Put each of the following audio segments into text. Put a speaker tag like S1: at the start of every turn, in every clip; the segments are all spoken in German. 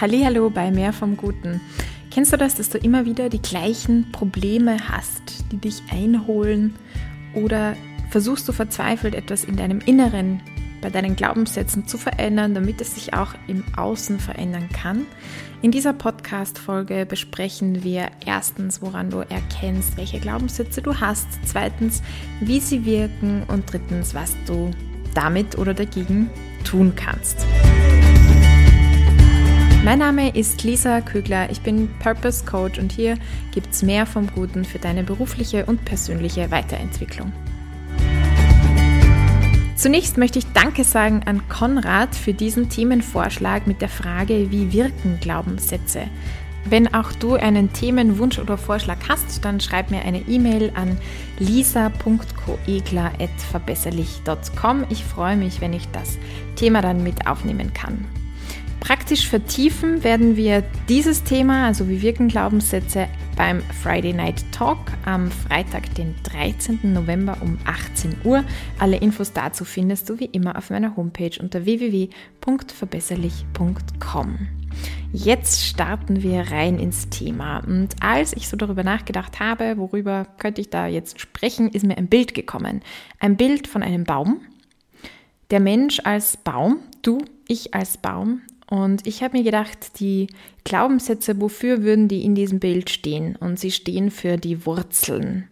S1: Hallo bei Mehr vom Guten. Kennst du das, dass du immer wieder die gleichen Probleme hast, die dich einholen? Oder versuchst du verzweifelt etwas in deinem Inneren, bei deinen Glaubenssätzen zu verändern, damit es sich auch im Außen verändern kann? In dieser Podcast-Folge besprechen wir erstens, woran du erkennst, welche Glaubenssätze du hast, zweitens, wie sie wirken und drittens, was du damit oder dagegen tun kannst. Mein Name ist Lisa Kögler, ich bin Purpose Coach und hier gibt es mehr vom Guten für deine berufliche und persönliche Weiterentwicklung. Zunächst möchte ich Danke sagen an Konrad für diesen Themenvorschlag mit der Frage, wie wirken Glaubenssätze? Wenn auch du einen Themenwunsch oder Vorschlag hast, dann schreib mir eine E-Mail an lisa.coegler.verbesserlich.com. Ich freue mich, wenn ich das Thema dann mit aufnehmen kann. Praktisch vertiefen werden wir dieses Thema, also wie wirken Glaubenssätze, beim Friday Night Talk am Freitag, den 13. November um 18 Uhr. Alle Infos dazu findest du wie immer auf meiner Homepage unter www.verbesserlich.com. Jetzt starten wir rein ins Thema. Und als ich so darüber nachgedacht habe, worüber könnte ich da jetzt sprechen, ist mir ein Bild gekommen. Ein Bild von einem Baum. Der Mensch als Baum, du, ich als Baum und ich habe mir gedacht, die Glaubenssätze, wofür würden die in diesem Bild stehen? Und sie stehen für die Wurzeln.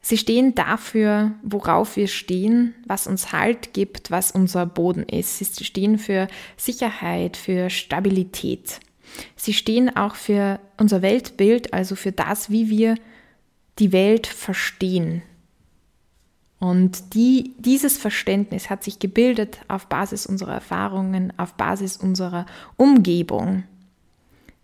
S1: Sie stehen dafür, worauf wir stehen, was uns Halt gibt, was unser Boden ist. Sie stehen für Sicherheit, für Stabilität. Sie stehen auch für unser Weltbild, also für das, wie wir die Welt verstehen, und die, dieses Verständnis hat sich gebildet auf Basis unserer Erfahrungen, auf Basis unserer Umgebung.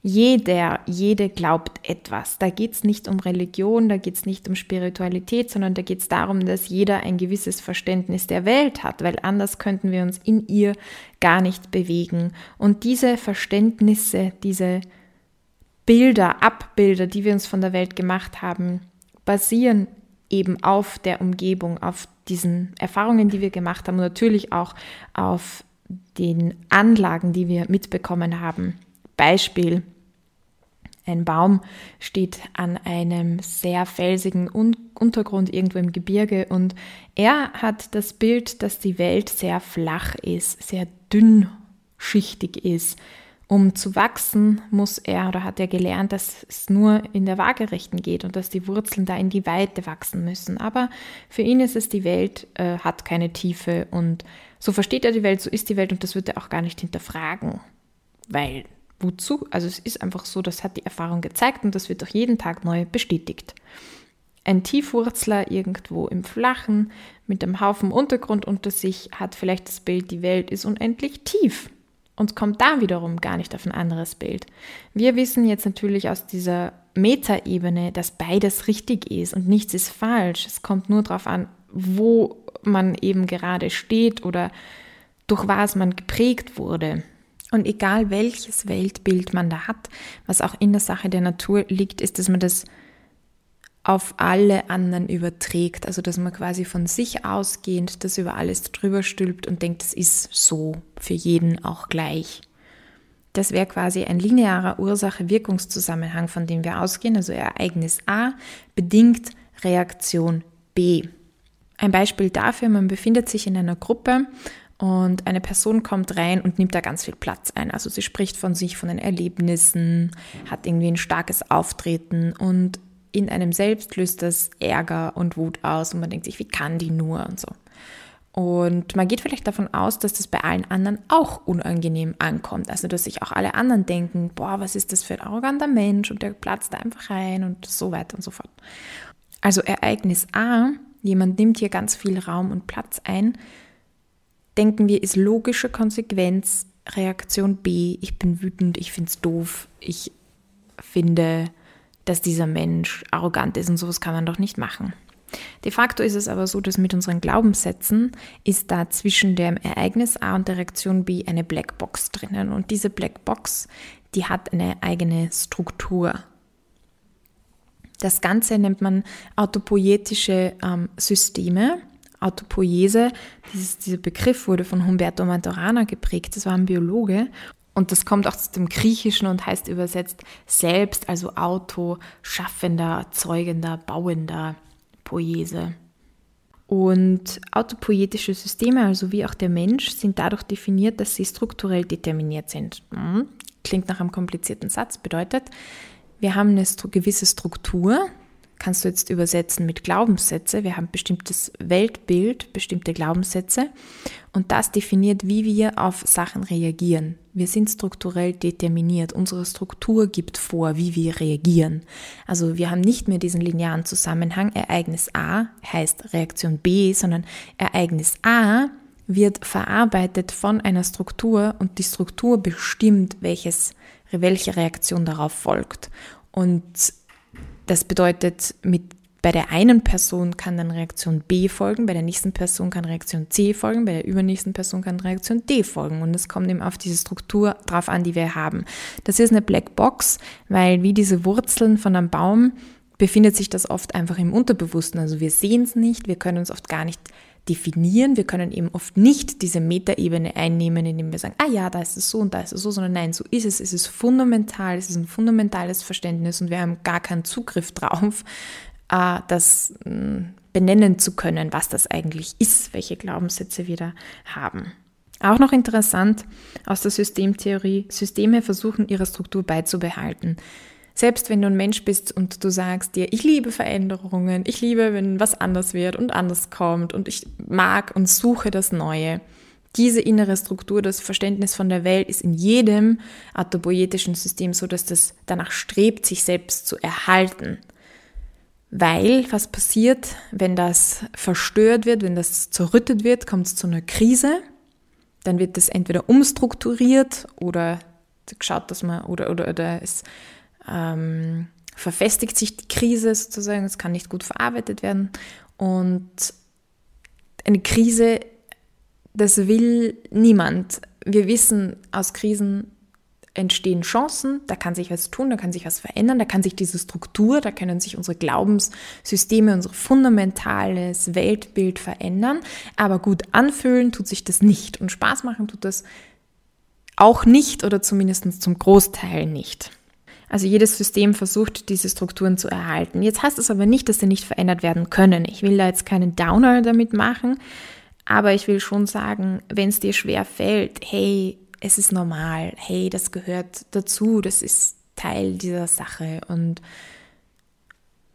S1: Jeder, jede glaubt etwas. Da geht es nicht um Religion, da geht es nicht um Spiritualität, sondern da geht es darum, dass jeder ein gewisses Verständnis der Welt hat, weil anders könnten wir uns in ihr gar nicht bewegen. Und diese Verständnisse, diese Bilder, Abbilder, die wir uns von der Welt gemacht haben, basieren eben auf der Umgebung, auf diesen Erfahrungen, die wir gemacht haben und natürlich auch auf den Anlagen, die wir mitbekommen haben. Beispiel, ein Baum steht an einem sehr felsigen Untergrund irgendwo im Gebirge und er hat das Bild, dass die Welt sehr flach ist, sehr dünnschichtig ist, um zu wachsen, muss er oder hat er gelernt, dass es nur in der Waagerechten geht und dass die Wurzeln da in die Weite wachsen müssen. Aber für ihn ist es, die Welt äh, hat keine Tiefe und so versteht er die Welt, so ist die Welt und das wird er auch gar nicht hinterfragen. Weil, wozu? Also es ist einfach so, das hat die Erfahrung gezeigt und das wird auch jeden Tag neu bestätigt. Ein Tiefwurzler irgendwo im Flachen mit einem Haufen Untergrund unter sich hat vielleicht das Bild, die Welt ist unendlich tief und kommt da wiederum gar nicht auf ein anderes Bild. Wir wissen jetzt natürlich aus dieser Metaebene, dass beides richtig ist und nichts ist falsch. Es kommt nur darauf an, wo man eben gerade steht oder durch was man geprägt wurde. Und egal welches Weltbild man da hat, was auch in der Sache der Natur liegt, ist, dass man das auf alle anderen überträgt. Also dass man quasi von sich ausgehend das über alles drüber stülpt und denkt, es ist so für jeden auch gleich. Das wäre quasi ein linearer Ursache-Wirkungszusammenhang, von dem wir ausgehen. Also Ereignis A bedingt Reaktion B. Ein Beispiel dafür, man befindet sich in einer Gruppe und eine Person kommt rein und nimmt da ganz viel Platz ein. Also sie spricht von sich, von den Erlebnissen, hat irgendwie ein starkes Auftreten und in einem selbst löst das Ärger und Wut aus und man denkt sich, wie kann die nur und so. Und man geht vielleicht davon aus, dass das bei allen anderen auch unangenehm ankommt. Also, dass sich auch alle anderen denken, boah, was ist das für ein arroganter Mensch und der platzt da einfach rein und so weiter und so fort. Also Ereignis A, jemand nimmt hier ganz viel Raum und Platz ein, denken wir, ist logische Konsequenz. Reaktion B, ich bin wütend, ich finde es doof, ich finde dass dieser Mensch arrogant ist und sowas kann man doch nicht machen. De facto ist es aber so, dass mit unseren Glaubenssätzen ist da zwischen dem Ereignis A und der Reaktion B eine Blackbox drinnen. Und diese Blackbox, die hat eine eigene Struktur. Das Ganze nennt man autopoietische ähm, Systeme. Autopoiese, dieses, dieser Begriff wurde von Humberto Maturana geprägt, das war ein Biologe Und das kommt auch aus dem Griechischen und heißt übersetzt selbst, also Auto, Schaffender, Zeugender, Bauender, Poese. Und autopoietische Systeme, also wie auch der Mensch, sind dadurch definiert, dass sie strukturell determiniert sind. Hm, klingt nach einem komplizierten Satz, bedeutet, wir haben eine gewisse Struktur, kannst du jetzt übersetzen mit Glaubenssätze. Wir haben bestimmtes Weltbild, bestimmte Glaubenssätze und das definiert, wie wir auf Sachen reagieren. Wir sind strukturell determiniert. Unsere Struktur gibt vor, wie wir reagieren. Also wir haben nicht mehr diesen linearen Zusammenhang. Ereignis A heißt Reaktion B, sondern Ereignis A wird verarbeitet von einer Struktur und die Struktur bestimmt, welches, welche Reaktion darauf folgt. Und das bedeutet, mit, bei der einen Person kann dann Reaktion B folgen, bei der nächsten Person kann Reaktion C folgen, bei der übernächsten Person kann Reaktion D folgen. Und es kommt eben auf diese Struktur drauf an, die wir haben. Das ist eine Blackbox, weil wie diese Wurzeln von einem Baum befindet sich das oft einfach im Unterbewussten. Also wir sehen es nicht, wir können uns oft gar nicht definieren. Wir können eben oft nicht diese Metaebene einnehmen, indem wir sagen, ah ja, da ist es so und da ist es so, sondern nein, so ist es. Es ist fundamental, es ist ein fundamentales Verständnis und wir haben gar keinen Zugriff drauf, äh, das hm, benennen zu können, was das eigentlich ist, welche Glaubenssätze wir da haben. Auch noch interessant aus der Systemtheorie, Systeme versuchen ihre Struktur beizubehalten. Selbst wenn du ein Mensch bist und du sagst dir, ich liebe Veränderungen, ich liebe, wenn was anders wird und anders kommt und ich mag und suche das Neue. Diese innere Struktur, das Verständnis von der Welt ist in jedem autopoietischen System so, dass das danach strebt, sich selbst zu erhalten. Weil was passiert, wenn das verstört wird, wenn das zerrüttet wird, kommt es zu einer Krise. Dann wird das entweder umstrukturiert oder geschaut, dass man oder oder oder es ähm, verfestigt sich die Krise sozusagen, es kann nicht gut verarbeitet werden. Und eine Krise, das will niemand. Wir wissen, aus Krisen entstehen Chancen, da kann sich was tun, da kann sich was verändern, da kann sich diese Struktur, da können sich unsere Glaubenssysteme, unser fundamentales Weltbild verändern. Aber gut anfühlen tut sich das nicht und Spaß machen tut das auch nicht oder zumindest zum Großteil nicht. Also jedes System versucht, diese Strukturen zu erhalten. Jetzt heißt es aber nicht, dass sie nicht verändert werden können. Ich will da jetzt keinen Downer damit machen, aber ich will schon sagen, wenn es dir schwer fällt, hey, es ist normal, hey, das gehört dazu, das ist Teil dieser Sache und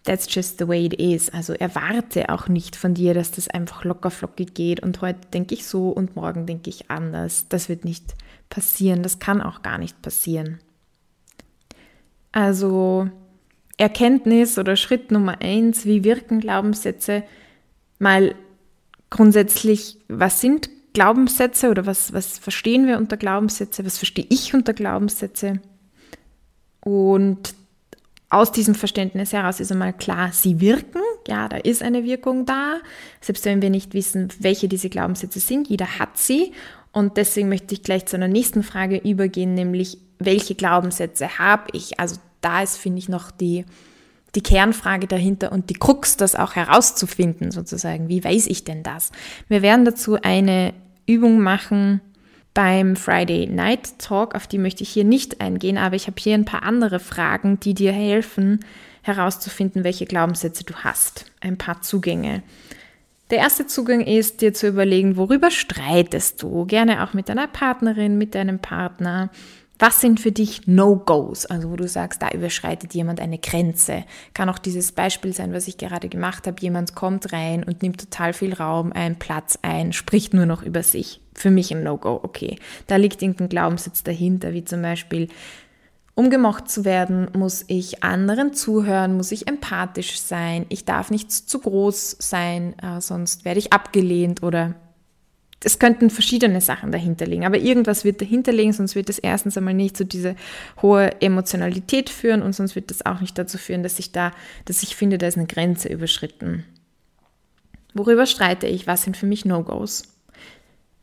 S1: that's just the way it is. Also erwarte auch nicht von dir, dass das einfach locker flockig geht und heute denke ich so und morgen denke ich anders. Das wird nicht passieren, das kann auch gar nicht passieren. Also Erkenntnis oder Schritt Nummer eins, wie wirken Glaubenssätze? Mal grundsätzlich, was sind Glaubenssätze oder was, was verstehen wir unter Glaubenssätze? Was verstehe ich unter Glaubenssätze? Und aus diesem Verständnis heraus ist einmal klar, sie wirken. Ja, da ist eine Wirkung da. Selbst wenn wir nicht wissen, welche diese Glaubenssätze sind, jeder hat sie. Und deswegen möchte ich gleich zu einer nächsten Frage übergehen, nämlich welche Glaubenssätze habe ich? Also da ist, finde ich, noch die, die Kernfrage dahinter und die Krux, das auch herauszufinden, sozusagen. Wie weiß ich denn das? Wir werden dazu eine Übung machen beim Friday Night Talk, auf die möchte ich hier nicht eingehen, aber ich habe hier ein paar andere Fragen, die dir helfen, herauszufinden, welche Glaubenssätze du hast. Ein paar Zugänge. Der erste Zugang ist, dir zu überlegen, worüber streitest du? Gerne auch mit deiner Partnerin, mit deinem Partner. Was sind für dich No-Gos? Also wo du sagst, da überschreitet jemand eine Grenze. Kann auch dieses Beispiel sein, was ich gerade gemacht habe. Jemand kommt rein und nimmt total viel Raum, einen Platz ein, spricht nur noch über sich. Für mich ein No-Go. Okay, da liegt irgendein Glaubenssatz dahinter, wie zum Beispiel, um gemocht zu werden, muss ich anderen zuhören, muss ich empathisch sein, ich darf nicht zu groß sein, äh, sonst werde ich abgelehnt oder es könnten verschiedene Sachen dahinter liegen, aber irgendwas wird dahinter liegen, sonst wird es erstens einmal nicht zu dieser hohe Emotionalität führen und sonst wird das auch nicht dazu führen, dass ich da, dass ich finde, da ist eine Grenze überschritten. Worüber streite ich? Was sind für mich No-Gos?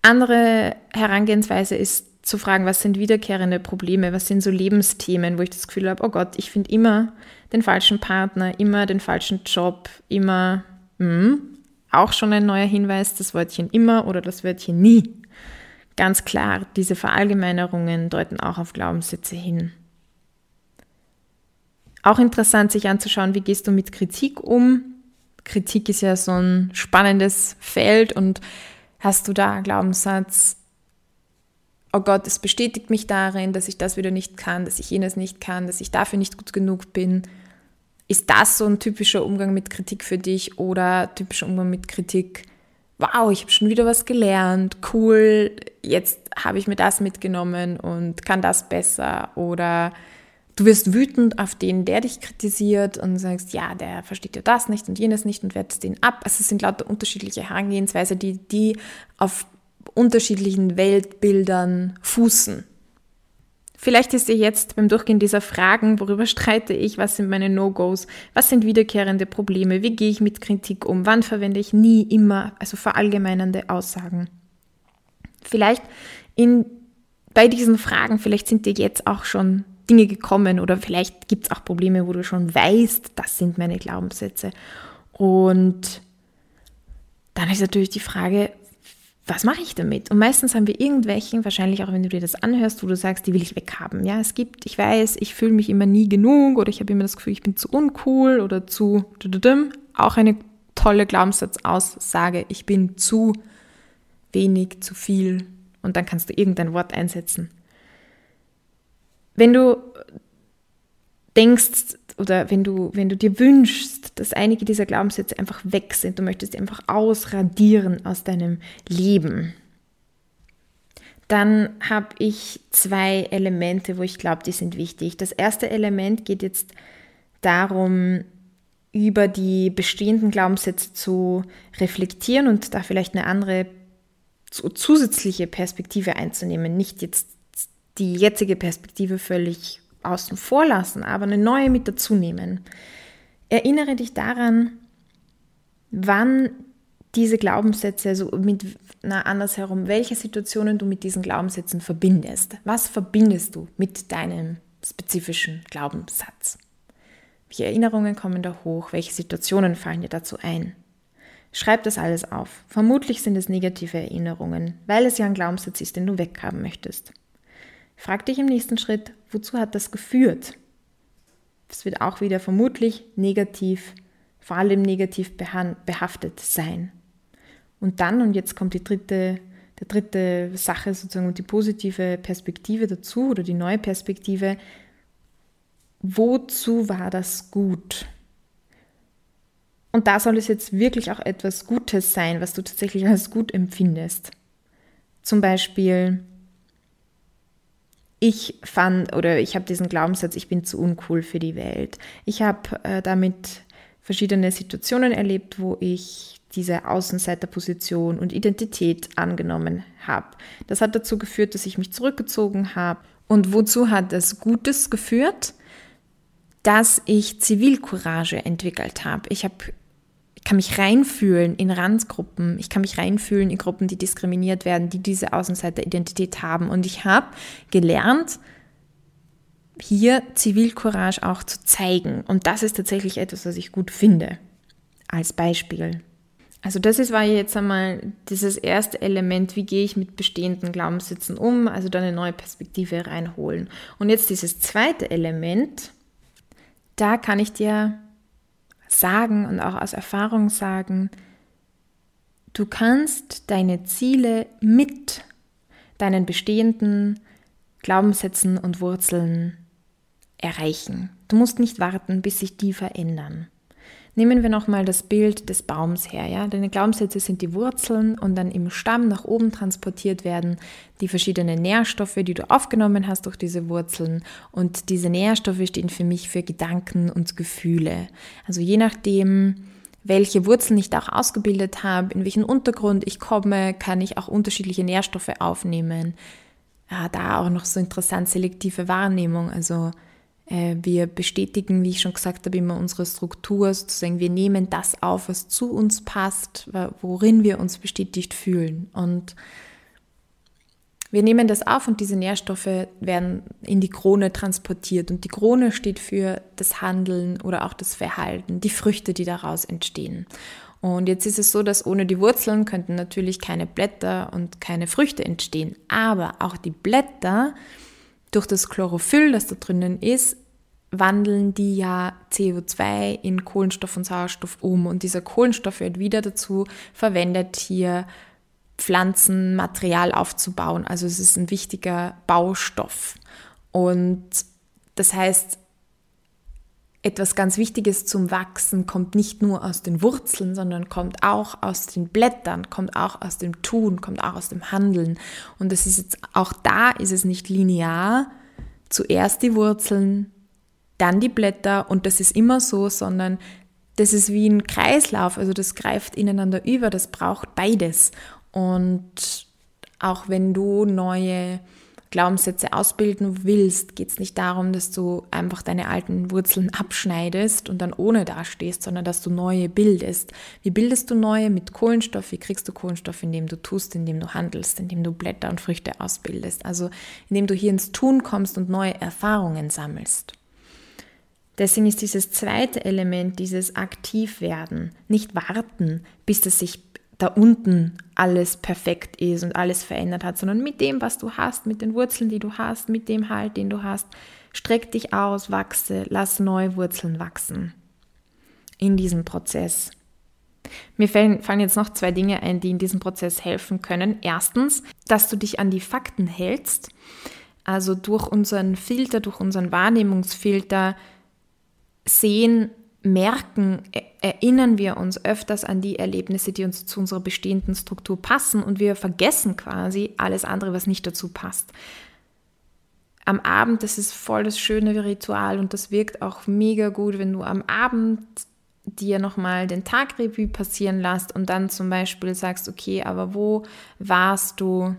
S1: Andere Herangehensweise ist zu fragen, was sind wiederkehrende Probleme, was sind so Lebensthemen, wo ich das Gefühl habe, oh Gott, ich finde immer den falschen Partner, immer den falschen Job, immer, mh, auch schon ein neuer Hinweis, das Wörtchen immer oder das Wörtchen nie Ganz klar, diese Verallgemeinerungen deuten auch auf Glaubenssätze hin. Auch interessant, sich anzuschauen, wie gehst du mit Kritik um? Kritik ist ja so ein spannendes Feld und hast du da Glaubenssatz, oh Gott, es bestätigt mich darin, dass ich das wieder nicht kann, dass ich jenes nicht kann, dass ich dafür nicht gut genug bin. Ist das so ein typischer Umgang mit Kritik für dich oder typischer Umgang mit Kritik? Wow, ich habe schon wieder was gelernt, cool, jetzt habe ich mir das mitgenommen und kann das besser. Oder du wirst wütend auf den, der dich kritisiert und sagst, ja, der versteht ja das nicht und jenes nicht und wertest den ab. Also es sind lauter unterschiedliche Herangehensweise, die, die auf unterschiedlichen Weltbildern fußen. Vielleicht ist dir jetzt beim Durchgehen dieser Fragen, worüber streite ich, was sind meine No-Gos, was sind wiederkehrende Probleme, wie gehe ich mit Kritik um, wann verwende ich nie, immer, also verallgemeinernde Aussagen. Vielleicht in, bei diesen Fragen, vielleicht sind dir jetzt auch schon Dinge gekommen oder vielleicht gibt es auch Probleme, wo du schon weißt, das sind meine Glaubenssätze. Und dann ist natürlich die Frage, was mache ich damit? Und meistens haben wir irgendwelchen, wahrscheinlich auch wenn du dir das anhörst, wo du sagst, die will ich weghaben. Ja, es gibt, ich weiß, ich fühle mich immer nie genug oder ich habe immer das Gefühl, ich bin zu uncool oder zu, auch eine tolle Glaubenssatzaussage, ich bin zu wenig, zu viel und dann kannst du irgendein Wort einsetzen. Wenn du denkst oder wenn du, wenn du dir wünschst, dass einige dieser Glaubenssätze einfach weg sind, du möchtest sie einfach ausradieren aus deinem Leben, dann habe ich zwei Elemente, wo ich glaube, die sind wichtig. Das erste Element geht jetzt darum, über die bestehenden Glaubenssätze zu reflektieren und da vielleicht eine andere zusätzliche Perspektive einzunehmen. Nicht jetzt die jetzige Perspektive völlig außen vor lassen, aber eine neue mit dazu nehmen. Erinnere dich daran, wann diese Glaubenssätze, also mit, na, andersherum, welche Situationen du mit diesen Glaubenssätzen verbindest. Was verbindest du mit deinem spezifischen Glaubenssatz? Welche Erinnerungen kommen da hoch? Welche Situationen fallen dir dazu ein? Schreib das alles auf. Vermutlich sind es negative Erinnerungen, weil es ja ein Glaubenssatz ist, den du weghaben möchtest. Frag dich im nächsten Schritt, wozu hat das geführt? Es wird auch wieder vermutlich negativ, vor allem negativ behaftet sein. Und dann, und jetzt kommt die dritte, der dritte Sache sozusagen und die positive Perspektive dazu oder die neue Perspektive, wozu war das gut? Und da soll es jetzt wirklich auch etwas Gutes sein, was du tatsächlich als gut empfindest. Zum Beispiel, ich fand oder ich habe diesen Glaubenssatz, ich bin zu uncool für die Welt. Ich habe äh, damit verschiedene Situationen erlebt, wo ich diese Außenseiterposition und Identität angenommen habe. Das hat dazu geführt, dass ich mich zurückgezogen habe. Und wozu hat das Gutes geführt? Dass ich Zivilcourage entwickelt habe. Ich habe kann mich reinfühlen in Randsgruppen, ich kann mich reinfühlen in Gruppen, die diskriminiert werden, die diese Außenseiteridentität haben. Und ich habe gelernt, hier Zivilcourage auch zu zeigen. Und das ist tatsächlich etwas, was ich gut finde, als Beispiel. Also das ist, war jetzt einmal dieses erste Element, wie gehe ich mit bestehenden Glaubenssätzen um, also da eine neue Perspektive reinholen. Und jetzt dieses zweite Element, da kann ich dir sagen und auch aus Erfahrung sagen, du kannst deine Ziele mit deinen bestehenden Glaubenssätzen und Wurzeln erreichen. Du musst nicht warten, bis sich die verändern. Nehmen wir nochmal das Bild des Baums her. Ja? Deine Glaubenssätze sind die Wurzeln und dann im Stamm nach oben transportiert werden die verschiedenen Nährstoffe, die du aufgenommen hast durch diese Wurzeln. Und diese Nährstoffe stehen für mich für Gedanken und Gefühle. Also je nachdem, welche Wurzeln ich da auch ausgebildet habe, in welchen Untergrund ich komme, kann ich auch unterschiedliche Nährstoffe aufnehmen. Ja, da auch noch so interessant selektive Wahrnehmung. Also wir bestätigen, wie ich schon gesagt habe, immer unsere Struktur, sozusagen wir nehmen das auf, was zu uns passt, worin wir uns bestätigt fühlen. Und wir nehmen das auf und diese Nährstoffe werden in die Krone transportiert. Und die Krone steht für das Handeln oder auch das Verhalten, die Früchte, die daraus entstehen. Und jetzt ist es so, dass ohne die Wurzeln könnten natürlich keine Blätter und keine Früchte entstehen. Aber auch die Blätter, durch das Chlorophyll, das da drinnen ist, wandeln die ja CO2 in Kohlenstoff und Sauerstoff um. Und dieser Kohlenstoff wird wieder dazu verwendet, hier Pflanzenmaterial aufzubauen. Also es ist ein wichtiger Baustoff. Und das heißt, etwas ganz Wichtiges zum Wachsen kommt nicht nur aus den Wurzeln, sondern kommt auch aus den Blättern, kommt auch aus dem Tun, kommt auch aus dem Handeln. Und das ist jetzt auch da ist es nicht linear. Zuerst die Wurzeln, dann die Blätter und das ist immer so, sondern das ist wie ein Kreislauf, also das greift ineinander über, das braucht beides. Und auch wenn du neue Glaubenssätze ausbilden willst, geht es nicht darum, dass du einfach deine alten Wurzeln abschneidest und dann ohne dastehst, sondern dass du neue bildest. Wie bildest du neue mit Kohlenstoff? Wie kriegst du Kohlenstoff, indem du tust, indem du handelst, indem du Blätter und Früchte ausbildest? Also indem du hier ins Tun kommst und neue Erfahrungen sammelst. Deswegen ist dieses zweite Element, dieses Aktivwerden, nicht warten, bis es sich da unten alles perfekt ist und alles verändert hat, sondern mit dem, was du hast, mit den Wurzeln, die du hast, mit dem Halt, den du hast, streck dich aus, wachse, lass neue Wurzeln wachsen in diesem Prozess. Mir fallen, fallen jetzt noch zwei Dinge ein, die in diesem Prozess helfen können. Erstens, dass du dich an die Fakten hältst. Also durch unseren Filter, durch unseren Wahrnehmungsfilter sehen merken, e-, erinnern wir uns öfters an die Erlebnisse, die uns zu unserer bestehenden Struktur passen und wir vergessen quasi alles andere, was nicht dazu passt. Am Abend, das ist voll das schöne Ritual und das wirkt auch mega gut, wenn du am Abend dir nochmal den Tagrevue passieren lässt und dann zum Beispiel sagst, okay, aber wo warst du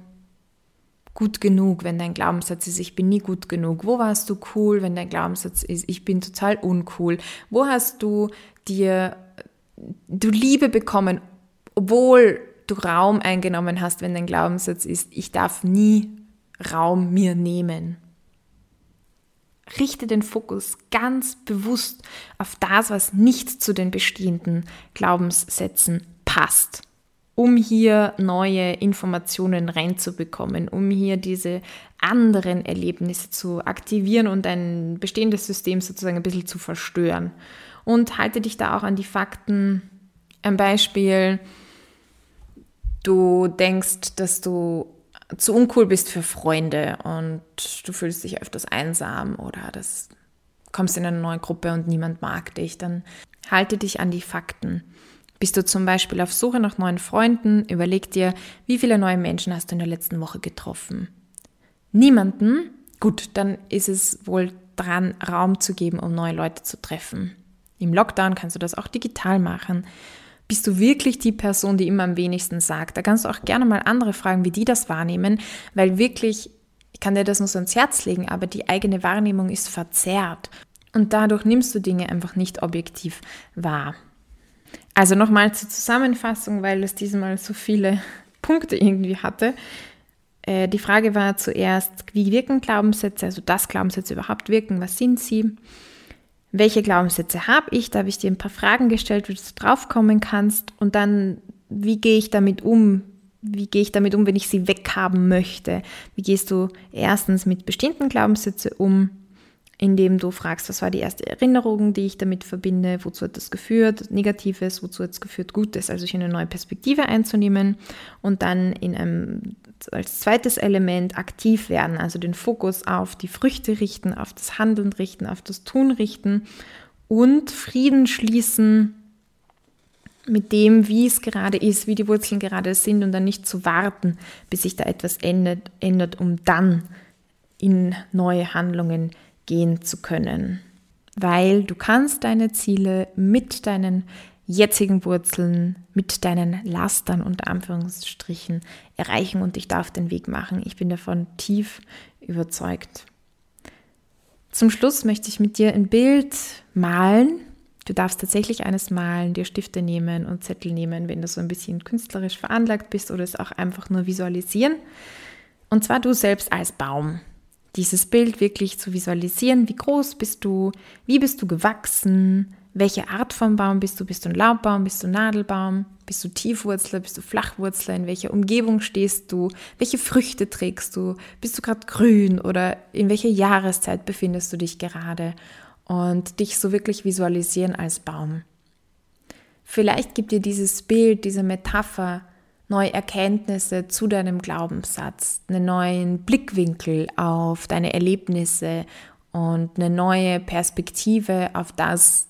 S1: gut genug, wenn dein Glaubenssatz ist, ich bin nie gut genug? Wo warst du cool, wenn dein Glaubenssatz ist, ich bin total uncool? Wo hast du dir du Liebe bekommen, obwohl du Raum eingenommen hast, wenn dein Glaubenssatz ist, ich darf nie Raum mir nehmen? Richte den Fokus ganz bewusst auf das, was nicht zu den bestehenden Glaubenssätzen passt um hier neue Informationen reinzubekommen, um hier diese anderen Erlebnisse zu aktivieren und ein bestehendes System sozusagen ein bisschen zu verstören. Und halte dich da auch an die Fakten. Ein Beispiel, du denkst, dass du zu uncool bist für Freunde und du fühlst dich öfters einsam oder das kommst in eine neue Gruppe und niemand mag dich, dann halte dich an die Fakten. Bist du zum Beispiel auf Suche nach neuen Freunden, überleg dir, wie viele neue Menschen hast du in der letzten Woche getroffen. Niemanden? Gut, dann ist es wohl dran, Raum zu geben, um neue Leute zu treffen. Im Lockdown kannst du das auch digital machen. Bist du wirklich die Person, die immer am wenigsten sagt? Da kannst du auch gerne mal andere fragen, wie die das wahrnehmen, weil wirklich, ich kann dir das nur so ans Herz legen, aber die eigene Wahrnehmung ist verzerrt. Und dadurch nimmst du Dinge einfach nicht objektiv wahr. Also nochmal zur Zusammenfassung, weil es diesmal so viele Punkte irgendwie hatte. Äh, die Frage war zuerst, wie wirken Glaubenssätze, also dass Glaubenssätze überhaupt wirken, was sind sie? Welche Glaubenssätze habe ich? Da habe ich dir ein paar Fragen gestellt, wie du draufkommen kannst. Und dann, wie gehe ich damit um? Wie gehe ich damit um, wenn ich sie weghaben möchte? Wie gehst du erstens mit bestimmten Glaubenssätzen um? Indem du fragst, was war die erste Erinnerung, die ich damit verbinde, wozu hat das geführt, Negatives, wozu hat es geführt, Gutes, also hier eine neue Perspektive einzunehmen und dann in einem, als zweites Element aktiv werden, also den Fokus auf die Früchte richten, auf das Handeln richten, auf das Tun richten und Frieden schließen mit dem, wie es gerade ist, wie die Wurzeln gerade sind und dann nicht zu warten, bis sich da etwas ändert, ändert um dann in neue Handlungen zu gehen zu können, weil du kannst deine Ziele mit deinen jetzigen Wurzeln, mit deinen Lastern unter Anführungsstrichen erreichen und dich da auf den Weg machen. Ich bin davon tief überzeugt. Zum Schluss möchte ich mit dir ein Bild malen. Du darfst tatsächlich eines malen, dir Stifte nehmen und Zettel nehmen, wenn du so ein bisschen künstlerisch veranlagt bist oder es auch einfach nur visualisieren. Und zwar du selbst als Baum dieses Bild wirklich zu visualisieren. Wie groß bist du? Wie bist du gewachsen? welche Art von Baum bist du? Bist du ein Laubbaum? Bist du ein Nadelbaum? Bist du Tiefwurzler? Bist du Flachwurzler? In welcher Umgebung stehst du? Welche Früchte trägst du? Bist du gerade grün oder in welcher Jahreszeit befindest du dich gerade? Und dich so wirklich visualisieren als Baum. Vielleicht gibt dir dieses Bild, diese Metapher neue Erkenntnisse zu deinem Glaubenssatz, einen neuen Blickwinkel auf deine Erlebnisse und eine neue Perspektive auf das,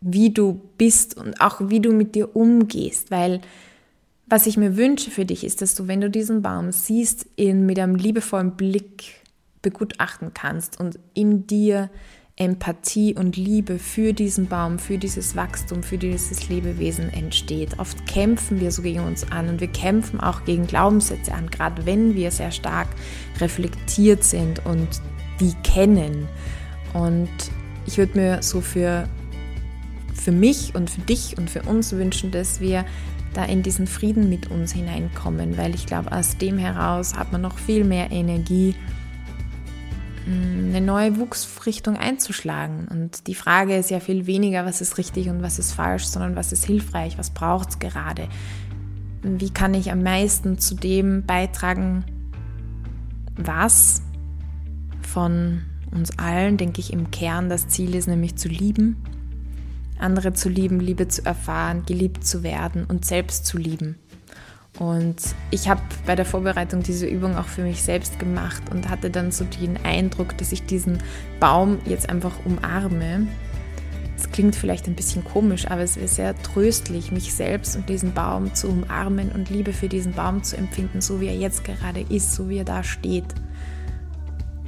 S1: wie du bist und auch wie du mit dir umgehst, weil was ich mir wünsche für dich ist, dass du, wenn du diesen Baum siehst, ihn mit einem liebevollen Blick begutachten kannst und in dir Empathie und Liebe für diesen Baum, für dieses Wachstum, für dieses Lebewesen entsteht. Oft kämpfen wir so gegen uns an und wir kämpfen auch gegen Glaubenssätze an, gerade wenn wir sehr stark reflektiert sind und die kennen. Und ich würde mir so für, für mich und für dich und für uns wünschen, dass wir da in diesen Frieden mit uns hineinkommen, weil ich glaube, aus dem heraus hat man noch viel mehr Energie, eine neue Wuchsrichtung einzuschlagen. Und die Frage ist ja viel weniger, was ist richtig und was ist falsch, sondern was ist hilfreich, was braucht es gerade. Wie kann ich am meisten zu dem beitragen, was von uns allen, denke ich, im Kern das Ziel ist, nämlich zu lieben, andere zu lieben, Liebe zu erfahren, geliebt zu werden und selbst zu lieben. Und ich habe bei der Vorbereitung diese Übung auch für mich selbst gemacht und hatte dann so den Eindruck, dass ich diesen Baum jetzt einfach umarme. Es klingt vielleicht ein bisschen komisch, aber es ist sehr tröstlich, mich selbst und diesen Baum zu umarmen und Liebe für diesen Baum zu empfinden, so wie er jetzt gerade ist, so wie er da steht.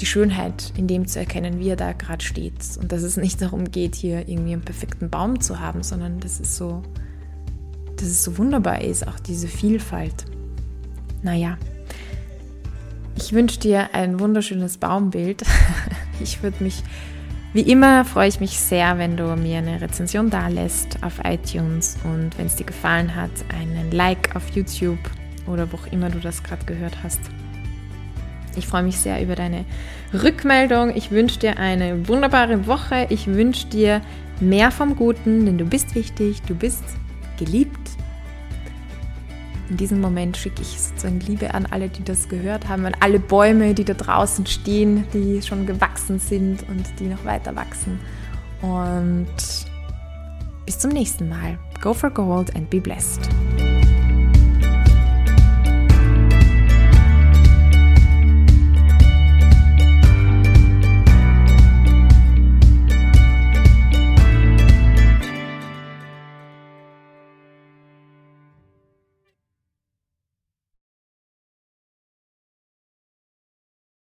S1: Die Schönheit in dem zu erkennen, wie er da gerade steht. Und dass es nicht darum geht, hier irgendwie einen perfekten Baum zu haben, sondern das ist so dass es so wunderbar ist, auch diese Vielfalt. Naja, ich wünsche dir ein wunderschönes Baumbild. Ich würde mich, wie immer, freue ich mich sehr, wenn du mir eine Rezension da lässt auf iTunes und wenn es dir gefallen hat, einen Like auf YouTube oder wo auch immer du das gerade gehört hast. Ich freue mich sehr über deine Rückmeldung. Ich wünsche dir eine wunderbare Woche. Ich wünsche dir mehr vom Guten, denn du bist wichtig, du bist geliebt. In diesem Moment schicke ich sozusagen Liebe an alle, die das gehört haben, an alle Bäume, die da draußen stehen, die schon gewachsen sind und die noch weiter wachsen. Und bis zum nächsten Mal. Go for gold and be blessed.